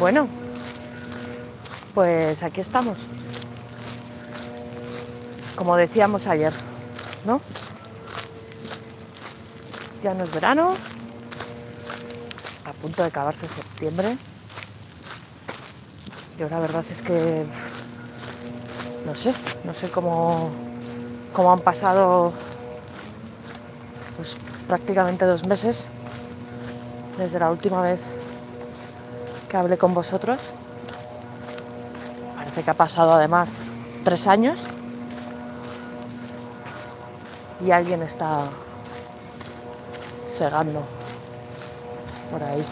Bueno, pues aquí estamos. Como decíamos ayer, ¿no? Ya no es verano, a punto de acabarse septiembre. Yo la verdad es que no sé, no sé cómo, cómo han pasado pues, prácticamente dos meses desde la última vez que hablé con vosotros. Parece que ha pasado además tres años y alguien está segando por ahí.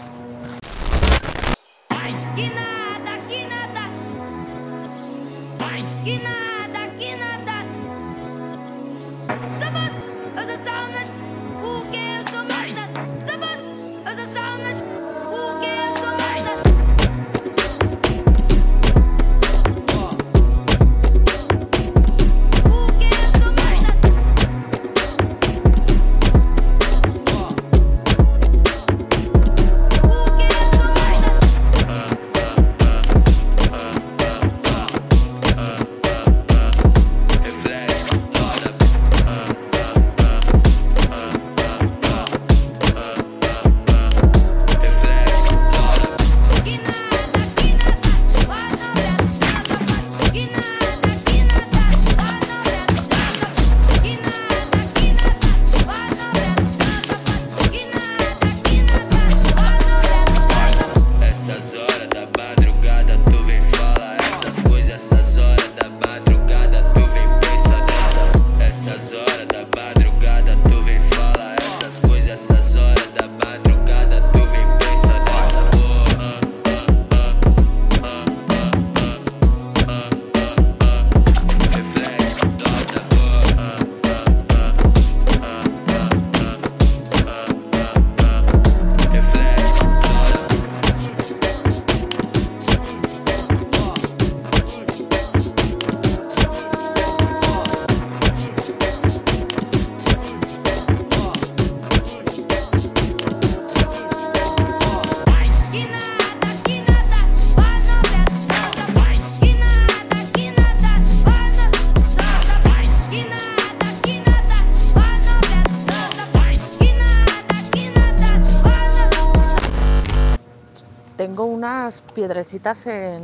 Piedrecitas en,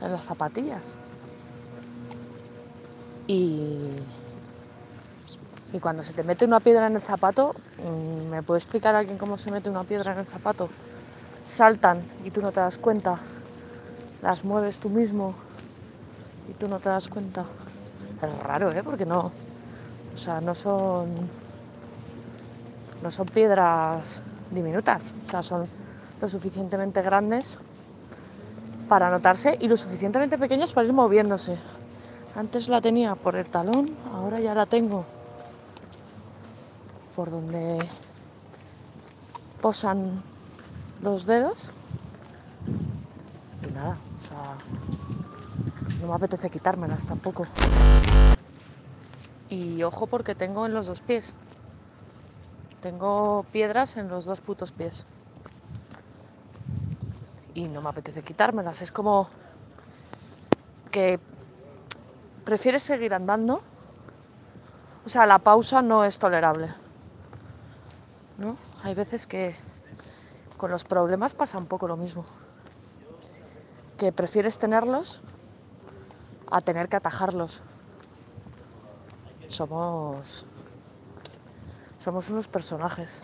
en las zapatillas. Y, y cuando se te mete una piedra en el zapato, mm, ¿me puede explicar alguien cómo se mete una piedra en el zapato? Saltan y tú no te das cuenta. Las mueves tú mismo y tú no te das cuenta. Es raro, ¿eh? Porque no. O sea, no son. No son piedras diminutas. O sea, son lo suficientemente grandes para notarse y lo suficientemente pequeñas para ir moviéndose. Antes la tenía por el talón, ahora ya la tengo por donde posan los dedos. Y nada, o sea, no me apetece quitármelas tampoco. Y ojo porque tengo en los dos pies. Tengo piedras en los dos putos pies y no me apetece quitármelas. Es como que prefieres seguir andando. O sea, la pausa no es tolerable. ¿No? Hay veces que con los problemas pasa un poco lo mismo. Que prefieres tenerlos a tener que atajarlos. Somos somos unos personajes.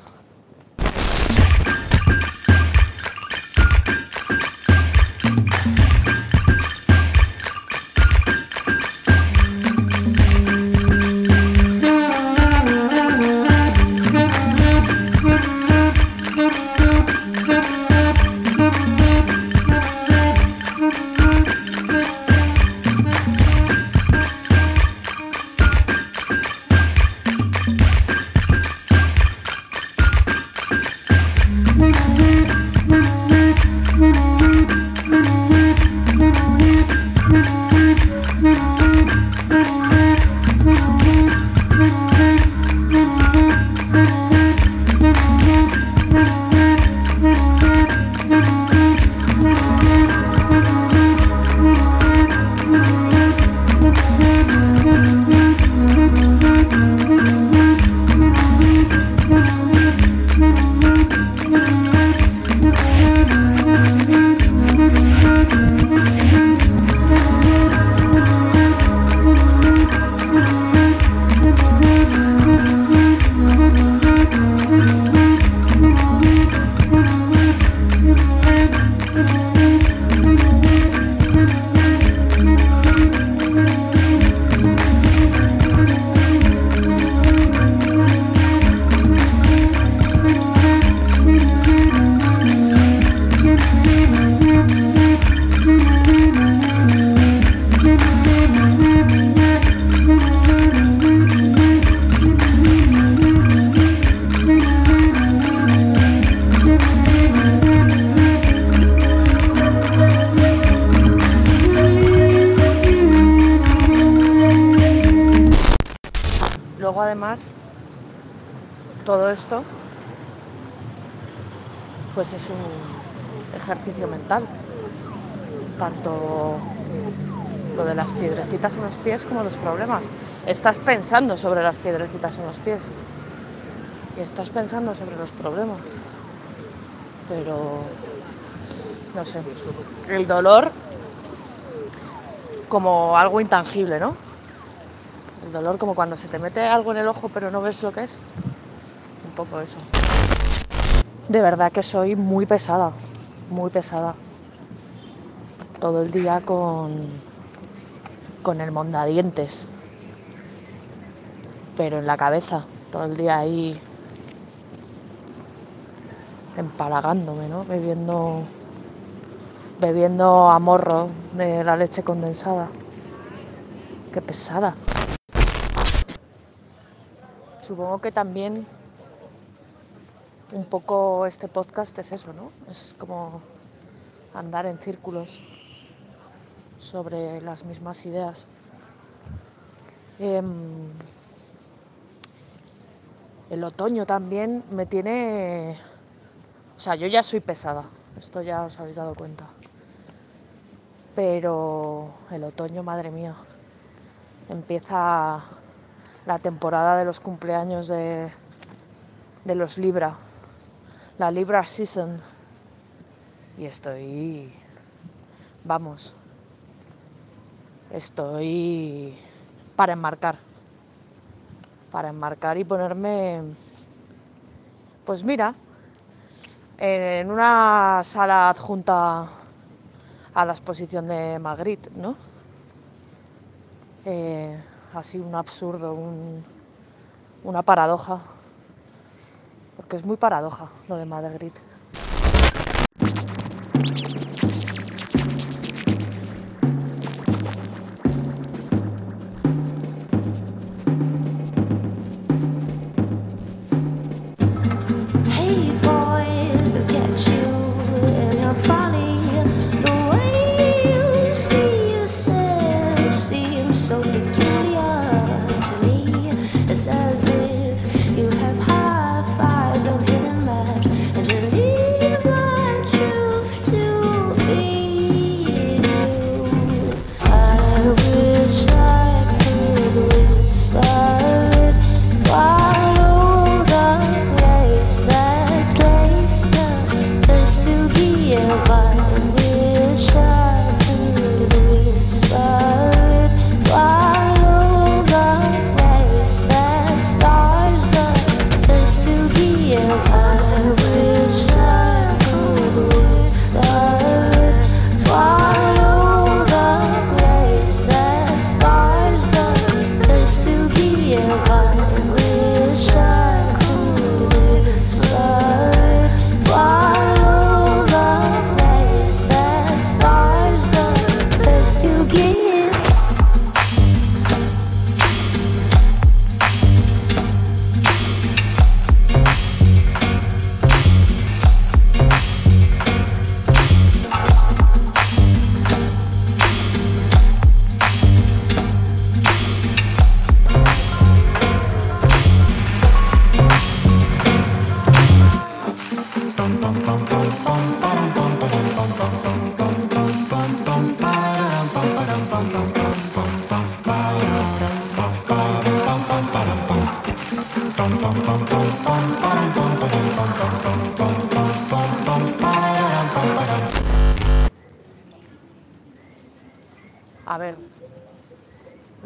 Todo esto pues es un ejercicio mental. Tanto lo de las piedrecitas en los pies como los problemas. Estás pensando sobre las piedrecitas en los pies y estás pensando sobre los problemas. Pero no sé, el dolor como algo intangible, ¿no? El dolor como cuando se te mete algo en el ojo pero no ves lo que es. Poco eso. De verdad que soy muy pesada, muy pesada. Todo el día con, con el mondadientes. Pero en la cabeza, todo el día ahí empalagándome, ¿no? Bebiendo, bebiendo a morro de la leche condensada. Qué pesada. Supongo que también un poco este podcast es eso, ¿no? Es como andar en círculos sobre las mismas ideas. Em, el otoño también me tiene... O sea, yo ya soy pesada, esto ya os habéis dado cuenta. Pero el otoño, madre mía, empieza la temporada de los cumpleaños de, de los Libra, la Libra Season. Y estoy, vamos, estoy para enmarcar, para enmarcar y ponerme, pues mira, en una sala adjunta a la exposición de Magritte, ¿no? Eh, así un absurdo, un- una paradoja, porque es muy paradoja lo de Magritte.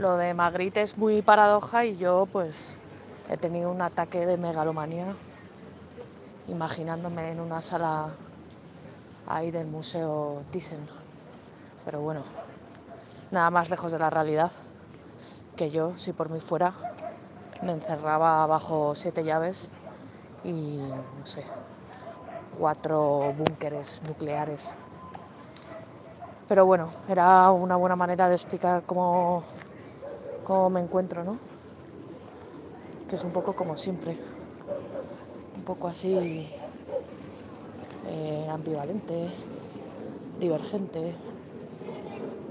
Lo de Magritte es muy paradoja y yo pues he tenido un ataque de megalomanía imaginándome en una sala ahí del Museo Thyssen. Pero bueno, nada más lejos de la realidad que yo, si por mí fuera, me encerraba bajo siete llaves y, no sé, cuatro búnkeres nucleares. Pero bueno, era una buena manera de explicar cómo, cómo me encuentro, ¿no? Que es un poco como siempre, un poco así eh, ambivalente, divergente,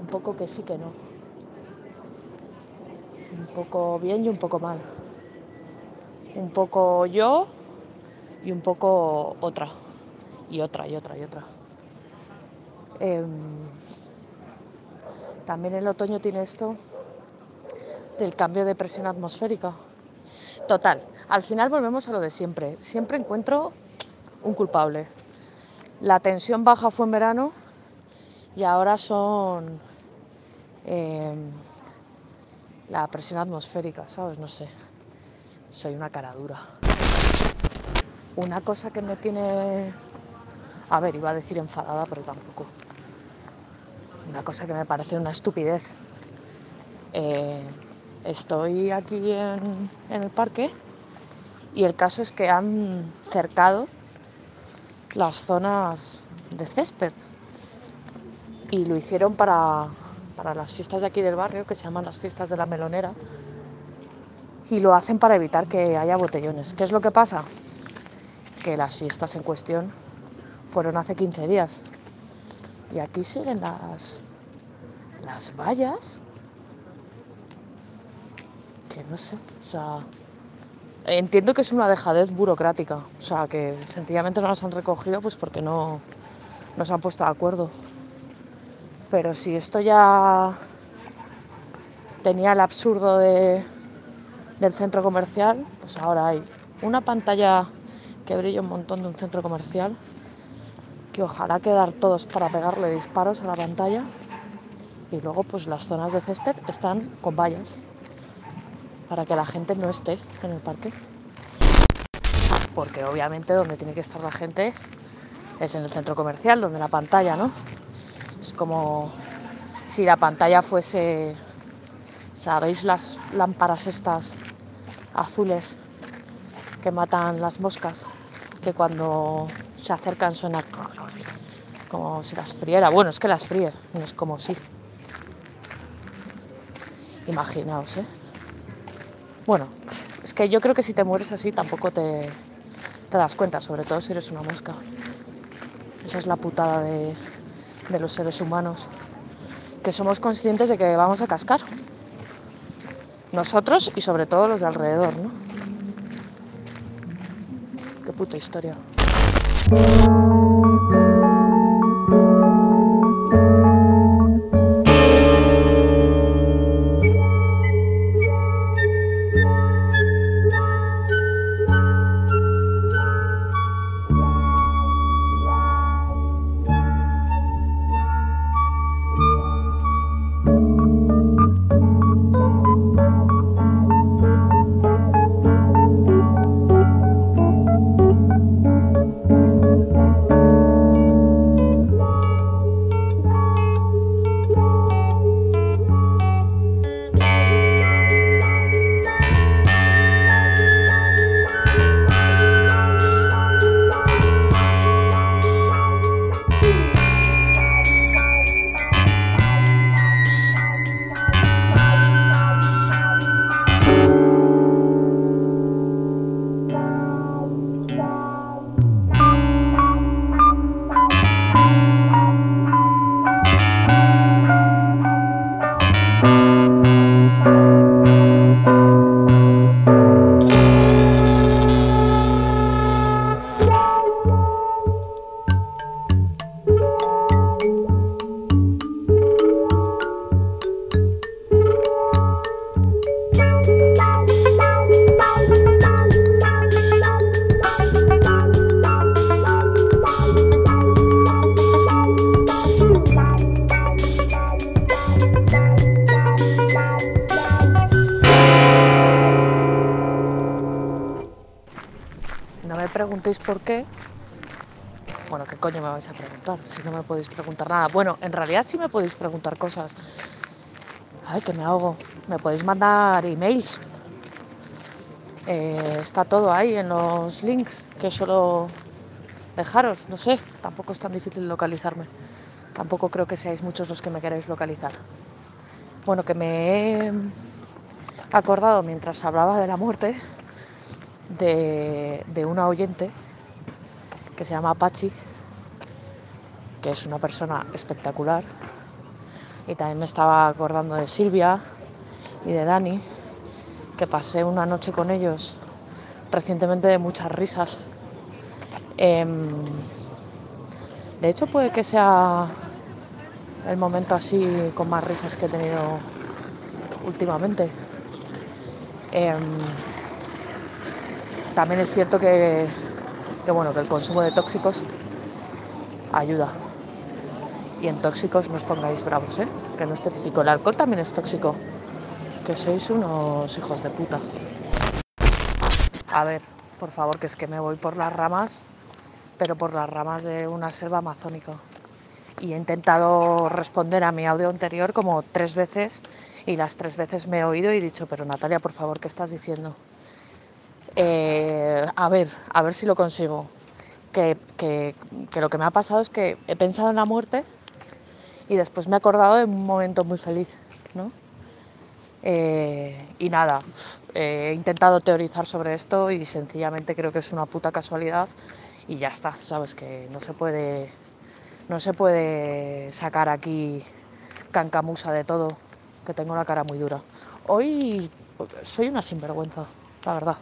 un poco que sí que no, un poco bien y un poco mal. un poco yo y un poco otra. Y otra, y otra, y otra. Em, también el otoño tiene esto del cambio de presión atmosférica. Total, al final volvemos a lo de siempre. Siempre encuentro un culpable. La tensión baja fue en verano y ahora son em, la presión atmosférica, ¿sabes? No sé. Soy una cara dura. Una cosa que me tiene... A ver, iba a decir enfadada, pero tampoco. Una cosa que me parece una estupidez. Eh, estoy aquí en, el parque y el caso es que han cercado las zonas de césped y lo hicieron para, para las fiestas de aquí del barrio que se llaman las fiestas de la melonera y lo hacen para evitar que haya botellones. ¿Qué es lo que pasa? Que las fiestas en cuestión fueron hace 15 días y aquí siguen las, las vallas no sé, o sea, entiendo que es una dejadez burocrática, o sea, que sencillamente no las han recogido pues porque no, no se han puesto de acuerdo. Pero si esto ya tenía el absurdo de, del centro comercial, pues ahora hay una pantalla que brilla un montón de un centro comercial, que ojalá quedar todos para pegarle disparos a la pantalla, y luego pues las zonas de césped están con vallas para que la gente no esté en el parque. Porque obviamente donde tiene que estar la gente es en el centro comercial, donde la pantalla, ¿no? Es como si la pantalla fuese, ¿sabéis las lámparas estas azules que matan las moscas? Que cuando se acercan suena como si las friera. Bueno, es que las fríe, no es como si. Imaginaos, ¿eh? Bueno, es que yo creo que si te mueres así tampoco te, das cuenta, sobre todo si eres una mosca. Esa es la putada de, de los seres humanos, que somos conscientes de que vamos a cascar. Nosotros y sobre todo los de alrededor, ¿no? Qué puta historia. Si no me podéis preguntar nada. Bueno, en realidad sí me podéis preguntar cosas. Ay, que me ahogo. Me podéis mandar emails. Eh, está todo ahí en los links que suelo dejaros. No sé, tampoco es tan difícil localizarme. Tampoco creo que seáis muchos los que me queráis localizar. Bueno, que me he acordado mientras hablaba de la muerte de, de una oyente que se llama Pachi, que es una persona espectacular. Y también me estaba acordando de Silvia y de Dani, que pasé una noche con ellos recientemente de muchas risas. Em, de hecho, puede que sea el momento así con más risas que he tenido últimamente. Em, también es cierto que, que, bueno, que el consumo de tóxicos ayuda. Y en tóxicos no os pongáis bravos, ¿eh? que no especifico. El alcohol también es tóxico. Que sois unos hijos de puta. A ver, por favor, que es que me voy por las ramas, pero por las ramas de una selva amazónica. Y he intentado responder a mi audio anterior como tres veces y las tres veces me he oído y he dicho, pero Natalia, por favor, ¿qué estás diciendo? Eh, a ver, a ver si lo consigo. Que, que- que lo que me ha pasado es que he pensado en la muerte y después me he acordado de un momento muy feliz, ¿no? Eh, y nada, eh, he intentado teorizar sobre esto y sencillamente creo que es una puta casualidad y ya está, sabes que no se puede, no se puede sacar aquí cancamusa de todo, que tengo la cara muy dura. Hoy pues, soy una sinvergüenza, la verdad.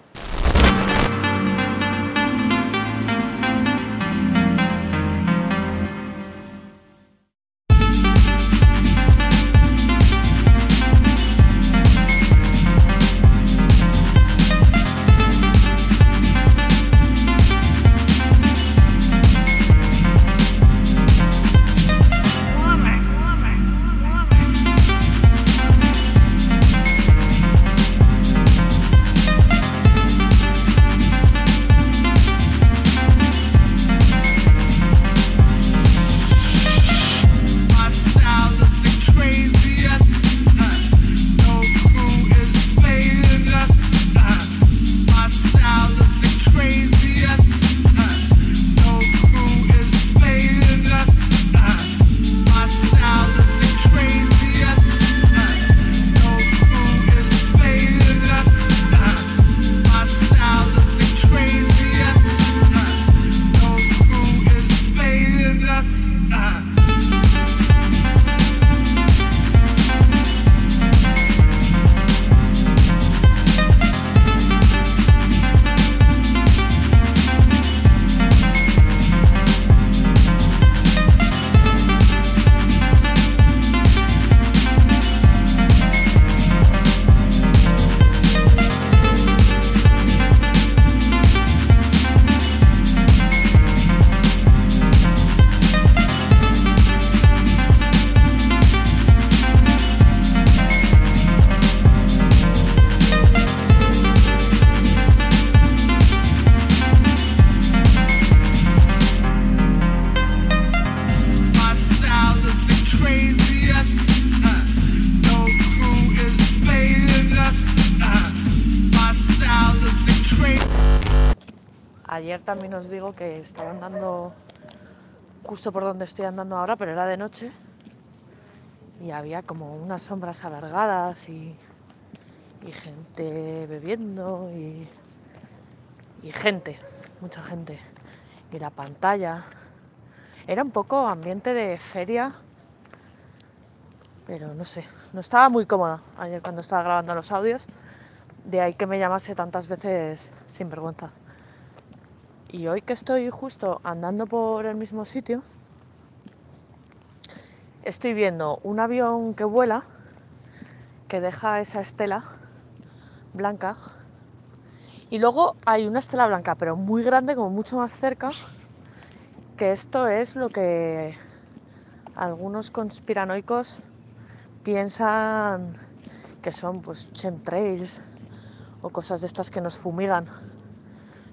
Ayer también os digo que estaba andando justo por donde estoy andando ahora, pero era de noche y había como unas sombras alargadas y, gente bebiendo y, y gente, mucha gente. Y la pantalla. Era un poco ambiente de feria, pero no sé, no estaba muy cómoda ayer cuando estaba grabando los audios, de ahí que me llamase tantas veces sin vergüenza. Y hoy que estoy justo andando por el mismo sitio, estoy viendo un avión que vuela, que deja esa estela blanca, y luego hay una estela blanca, pero muy grande, como mucho más cerca, que esto es lo que algunos conspiranoicos piensan que son pues chemtrails o cosas de estas que nos fumigan.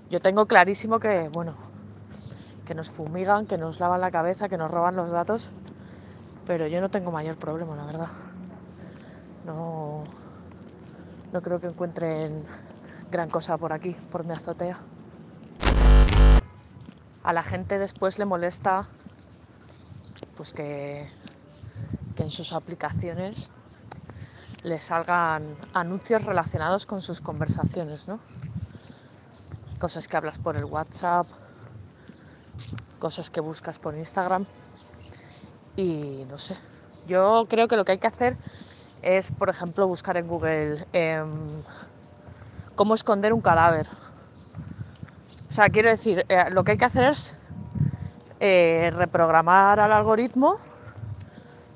Yo tengo clarísimo que, bueno, que nos fumigan, que nos lavan la cabeza, que nos roban los datos, pero yo no tengo mayor problema, la verdad. No, no creo que encuentren gran cosa por aquí, por mi azotea. A la gente después le molesta pues que, que en sus aplicaciones le salgan anuncios relacionados con sus conversaciones, ¿no? Cosas que hablas por el WhatsApp, cosas que buscas por Instagram y no sé. Yo creo que lo que hay que hacer es, por ejemplo, buscar en Google em, cómo esconder un cadáver sea, quiero decir, eh, lo que hay que hacer es eh, reprogramar al algoritmo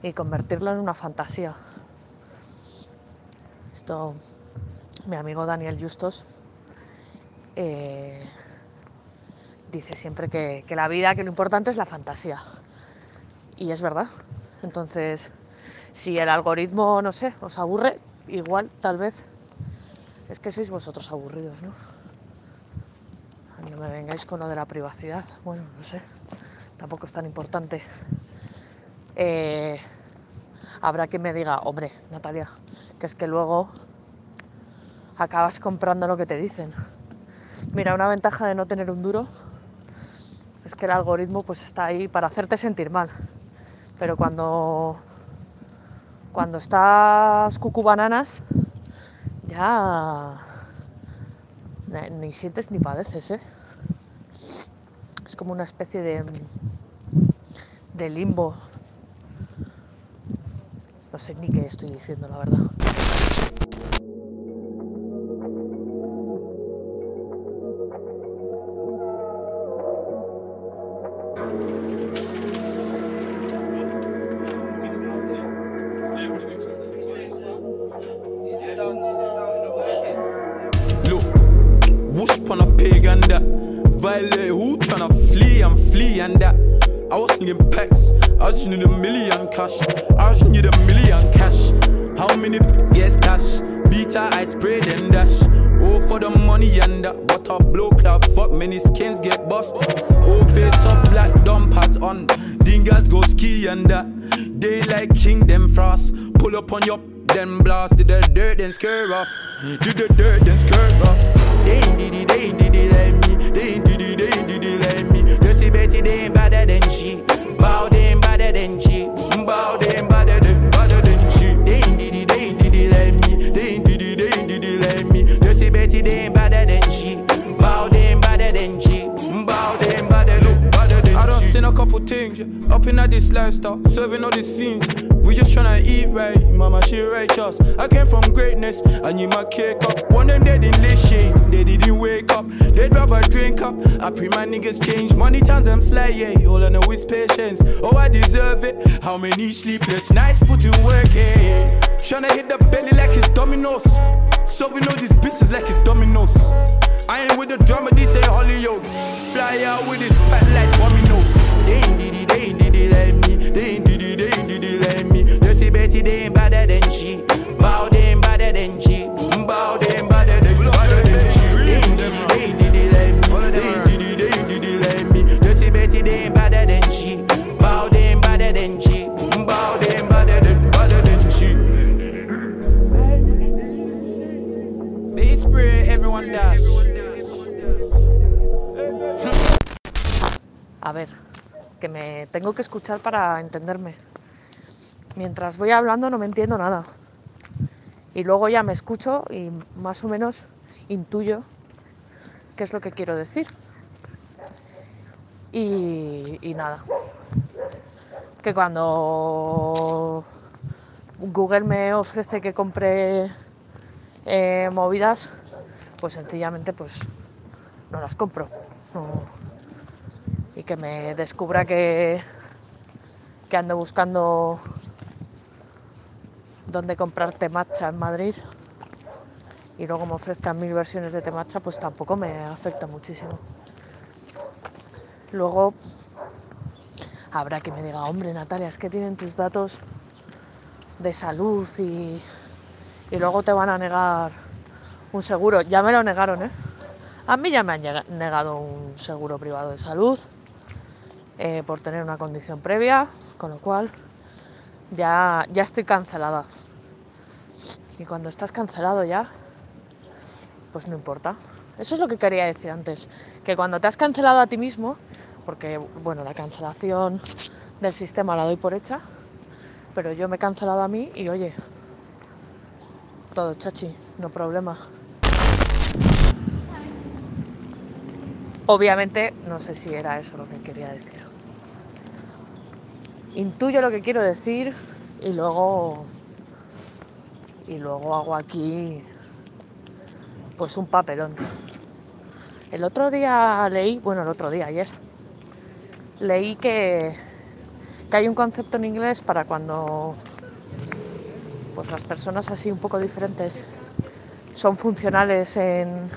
y convertirlo en una fantasía. Esto, mi amigo Daniel Justos eh, dice siempre que, que la vida, que lo importante es la fantasía. Y es verdad. Entonces, si el algoritmo, no sé, os aburre, igual, tal vez, es que sois vosotros aburridos, ¿no? No me vengáis con lo de la privacidad. Bueno, no sé, tampoco es tan importante. Eh, habrá quien me diga, hombre, Natalia, que es que luego acabas comprando lo que te dicen. Mira, una ventaja de no tener un duro es que el algoritmo pues está ahí para hacerte sentir mal. Pero cuando cuando estás cucubananas ya ni- sientes ni padeces, ¿eh? Es como una especie de de limbo. No sé ni qué estoy diciendo, la verdad. do, do, They'd rather drink up. I pray my niggas change. Money times I'm sly, yeah. All I know is patience. Oh, I deserve it. How many sleepless nights put in work, yeah, yeah. Tryna hit the belly like it's dominoes. So Solving all these business like it's dominoes. I ain't with the drama, they say Hollyoaks. Fly out with this pack like dominoes. They ain't did it, they ain't did it like me. They ain't did it, they ain't did it like me. Dirty Betty, they ain't better than she. Bow, they ain't better than she. A ver, que me tengo que escuchar para entenderme. Mientras voy hablando no me entiendo nada. Y luego ya me escucho y más o menos intuyo qué es lo que quiero decir. Y, nada. Que cuando Google me ofrece que compre eh, movidas, pues sencillamente pues no las compro. No- y que me descubra que, que ando buscando dónde comprar temacha en Madrid y luego me ofrezcan mil versiones de temacha, pues tampoco me afecta muchísimo. Luego habrá que me diga, hombre Natalia, es que tienen tus datos de salud y, y luego te van a negar un seguro. Ya me lo negaron, ¿eh? A mí ya me han negado un seguro privado de salud eh, por tener una condición previa, con lo cual ya, ya estoy cancelada. Y cuando estás cancelado ya, pues no importa. Eso es lo que quería decir antes, que cuando te has cancelado a ti mismo, porque bueno, la cancelación del sistema la doy por hecha, pero yo me he cancelado a mí y oye, todo chachi, no problema. Obviamente no sé si era eso lo que quería decir. Intuyo lo que quiero decir y luego y luego hago aquí pues un papelón. El otro día leí, bueno, el otro día, ayer, leí que, que hay un concepto en inglés para cuando pues las personas así un poco diferentes son funcionales en,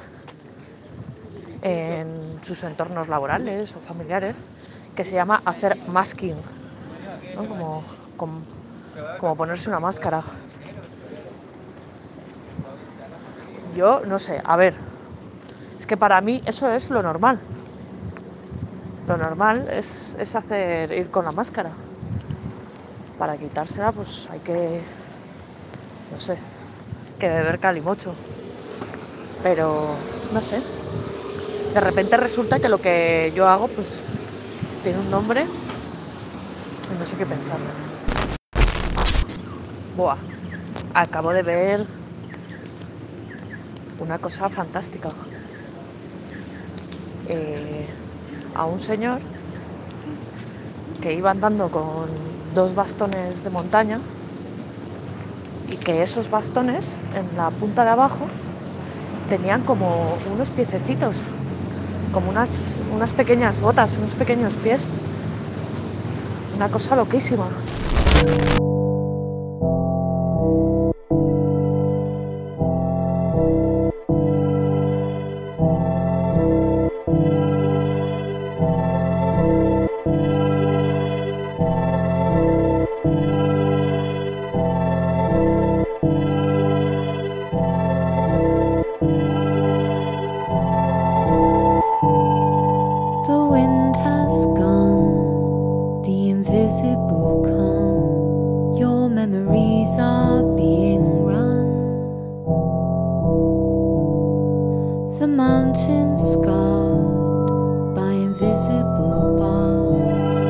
en sus entornos laborales o familiares, que se llama hacer masking, como, como, ponerse una máscara. Yo no sé, a ver, es que para mí eso es lo normal. Lo normal es, es hacer ir con la máscara. Para quitársela, pues hay que, no sé, que beber calimocho. Pero, no sé, de repente resulta que lo que yo hago, pues, tiene un nombre no sé qué pensar. Buah, acabo de ver una cosa fantástica. Eh, a un señor que iba andando con dos bastones de montaña y que esos bastones en la punta de abajo tenían como unos piececitos, como unas, unas pequeñas botas, unos pequeños pies. Una cosa loquísima. The mountains scarred by invisible bars.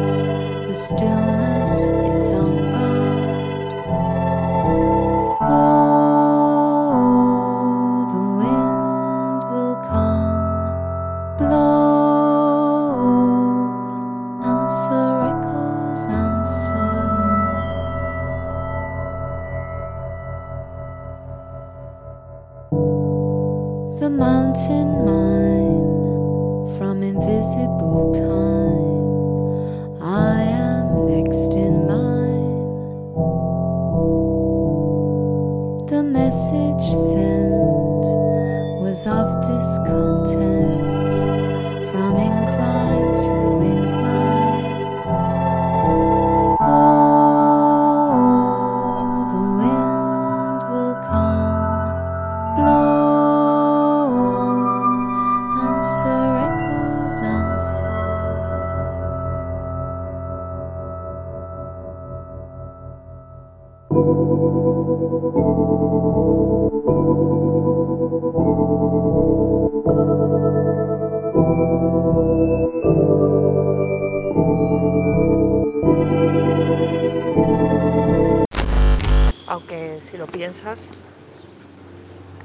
The stillness is on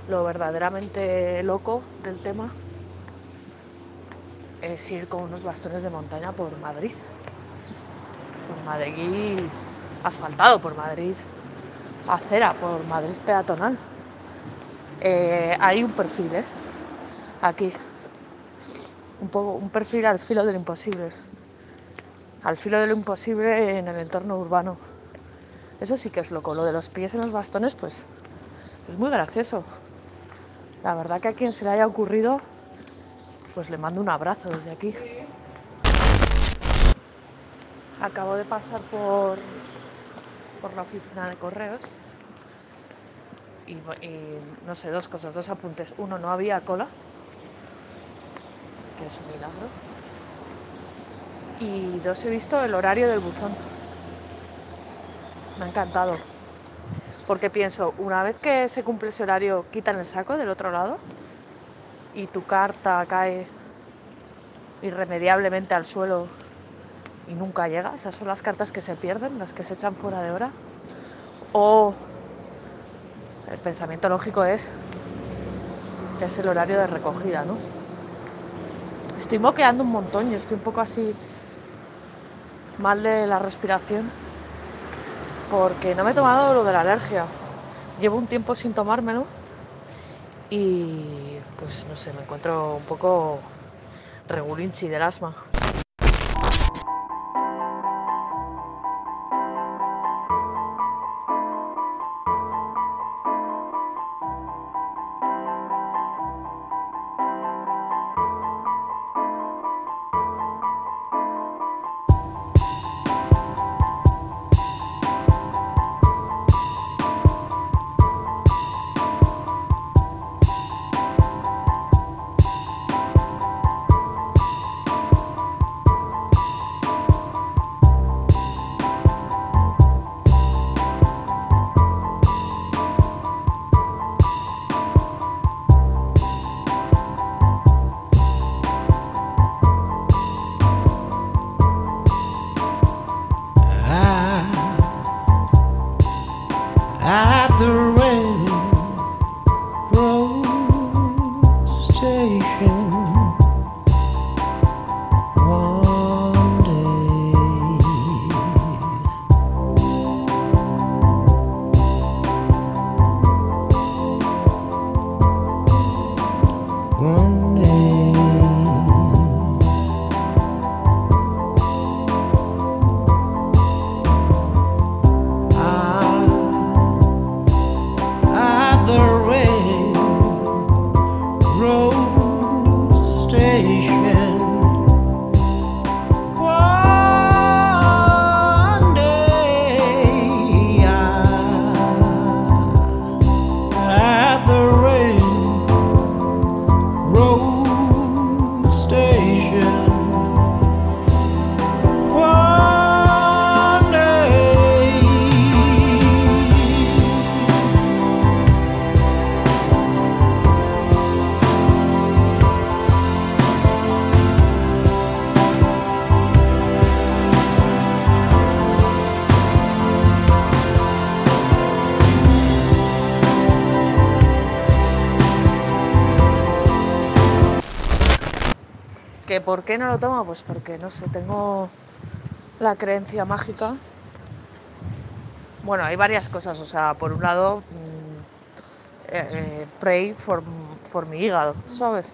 lo verdaderamente loco del tema es ir con unos bastones de montaña por Madrid. Por Madrid asfaltado, por Madrid acera, por Madrid peatonal. Eh, hay un perfil, ¿eh? Aquí. Un, poco, un perfil al filo del imposible. Al filo de lo imposible en el entorno urbano. Eso sí que es loco. Lo de los pies en los bastones, pues es muy gracioso. La verdad que a quien se le haya ocurrido, pues le mando un abrazo desde aquí. Acabo de pasar por, por la oficina de correos y, y no sé, dos cosas, dos apuntes. Uno, no había cola, que es un milagro. Y dos, he visto el horario del buzón. Me ha encantado. Porque pienso, una vez que se cumple ese horario, quitan el saco del otro lado y tu carta cae irremediablemente al suelo y nunca llega. Esas son las cartas que se pierden, las que se echan fuera de hora. O el pensamiento lógico es que es el horario de recogida, ¿no? Estoy moqueando un montón, yo estoy un poco así mal de la respiración porque no me he tomado lo de la alergia. Llevo un tiempo sin tomármelo y pues no sé, me encuentro un poco regulinchi del asma. Por qué no lo tomo? Pues porque, no sé, tengo la creencia mágica. Bueno, hay varias cosas. O sea, por un lado, mm, eh, eh, pray mi hígado, ¿sabes?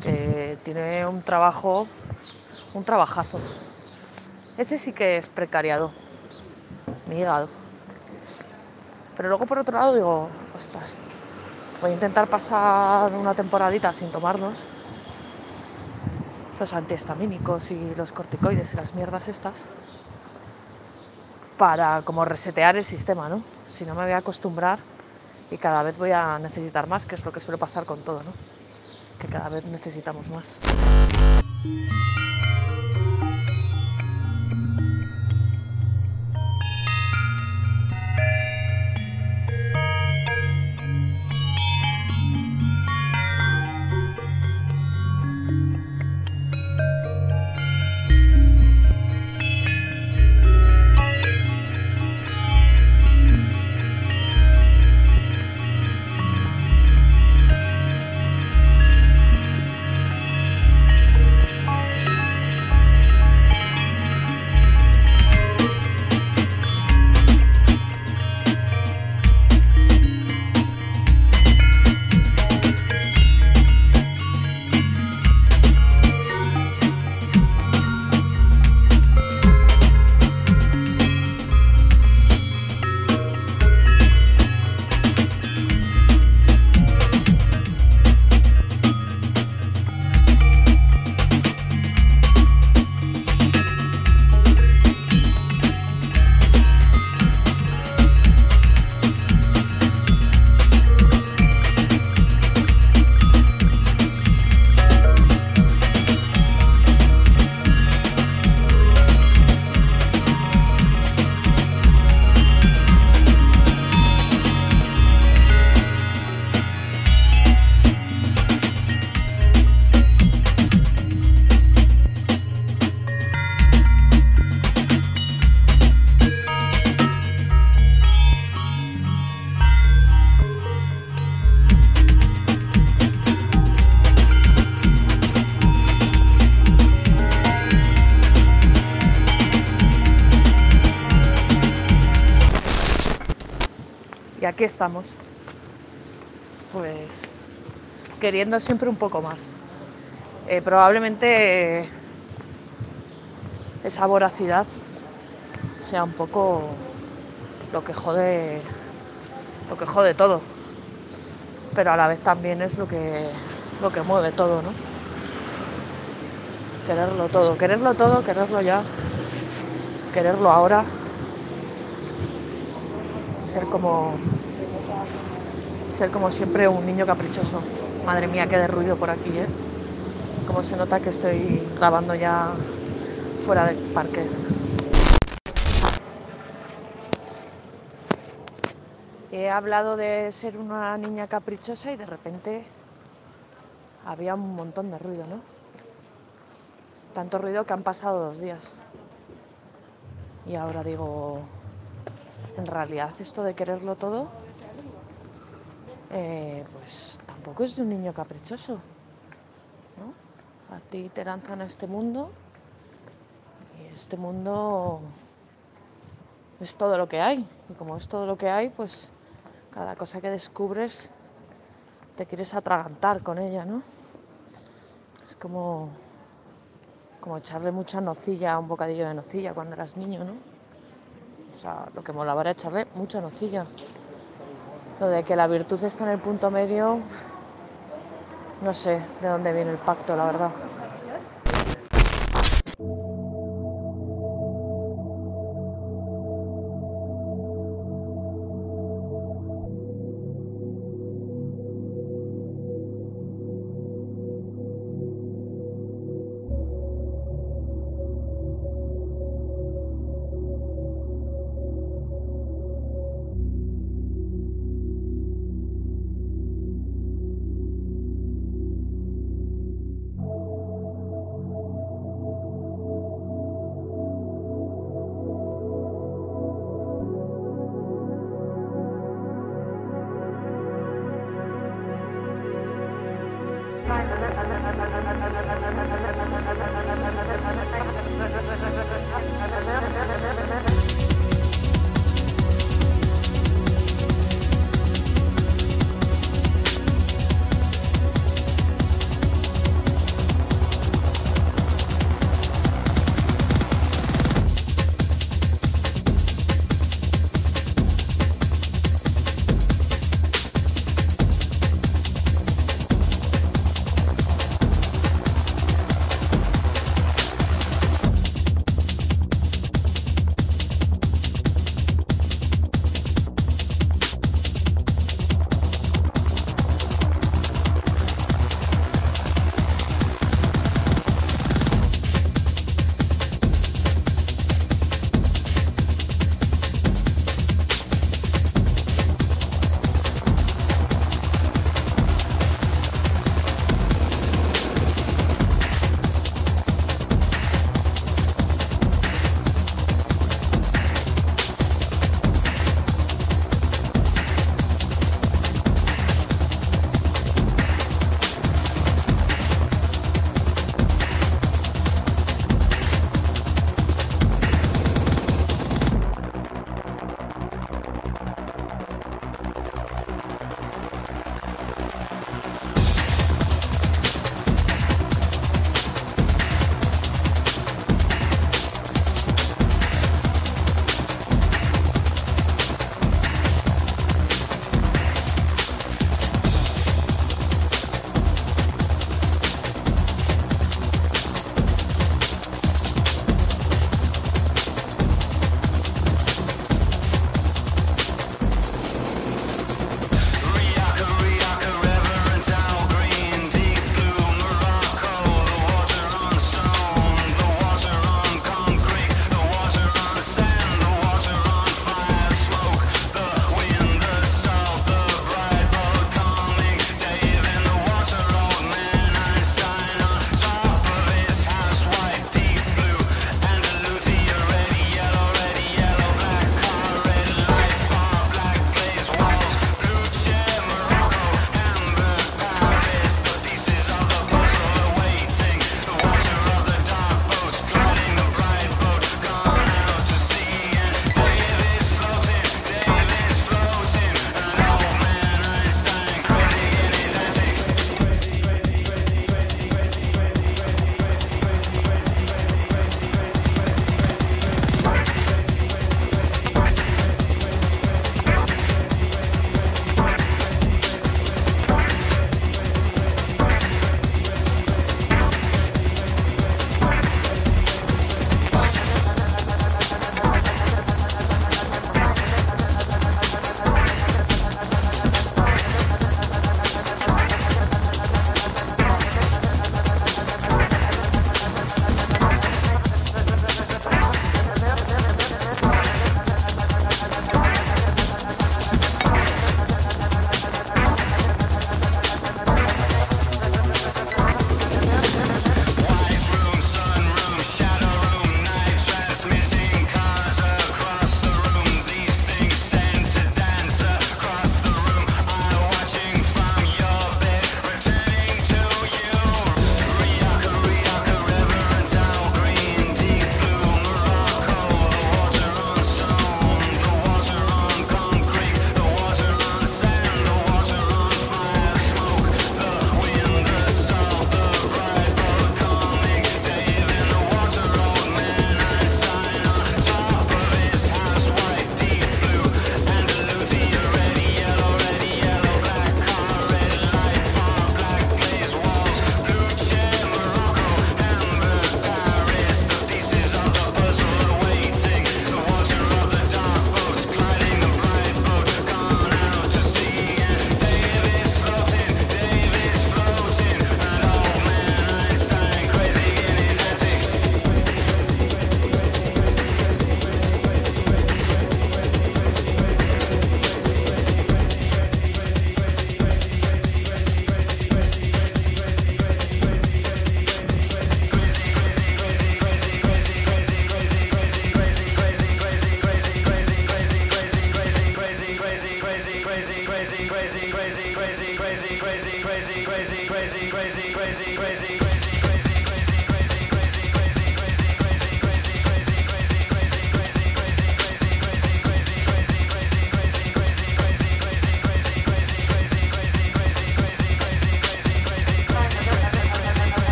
Que tiene un trabajo, un trabajazo. Ese sí que es precariado, mi hígado. Pero luego, por otro lado, digo, ostras, voy a intentar pasar una temporadita sin tomarlos los antihistamínicos y los corticoides y las mierdas estas para como resetear el sistema, ¿no? Si no me voy a acostumbrar y cada vez voy a necesitar más, que es lo que suele pasar con todo, ¿no? Que cada vez necesitamos más. Aquí estamos. Pues queriendo siempre un poco más. Eh, probablemente eh, esa voracidad sea un poco lo que jode lo que jode todo pero a la vez también es lo que lo que mueve todo no quererlo todo quererlo todo quererlo ya quererlo ahora ser como ser como siempre un niño caprichoso madre mía qué de ruido por aquí eh como se nota que estoy grabando ya fuera del parque He hablado de ser una niña caprichosa y de repente había un montón de ruido, ¿no? Tanto ruido que han pasado dos días. Y ahora digo, en realidad esto de quererlo todo, eh, pues tampoco es de un niño caprichoso, ¿no? A ti te lanzan a este mundo y este mundo es todo lo que hay. Y como es todo lo que hay, pues cada cosa que descubres te quieres atragantar con ella, ¿no? Es como, como echarle mucha nocilla un bocadillo de nocilla cuando eras niño, ¿no? O sea, lo que molaba era echarle mucha nocilla. Lo de que la virtud está en el punto medio, no sé de dónde viene el pacto, la verdad.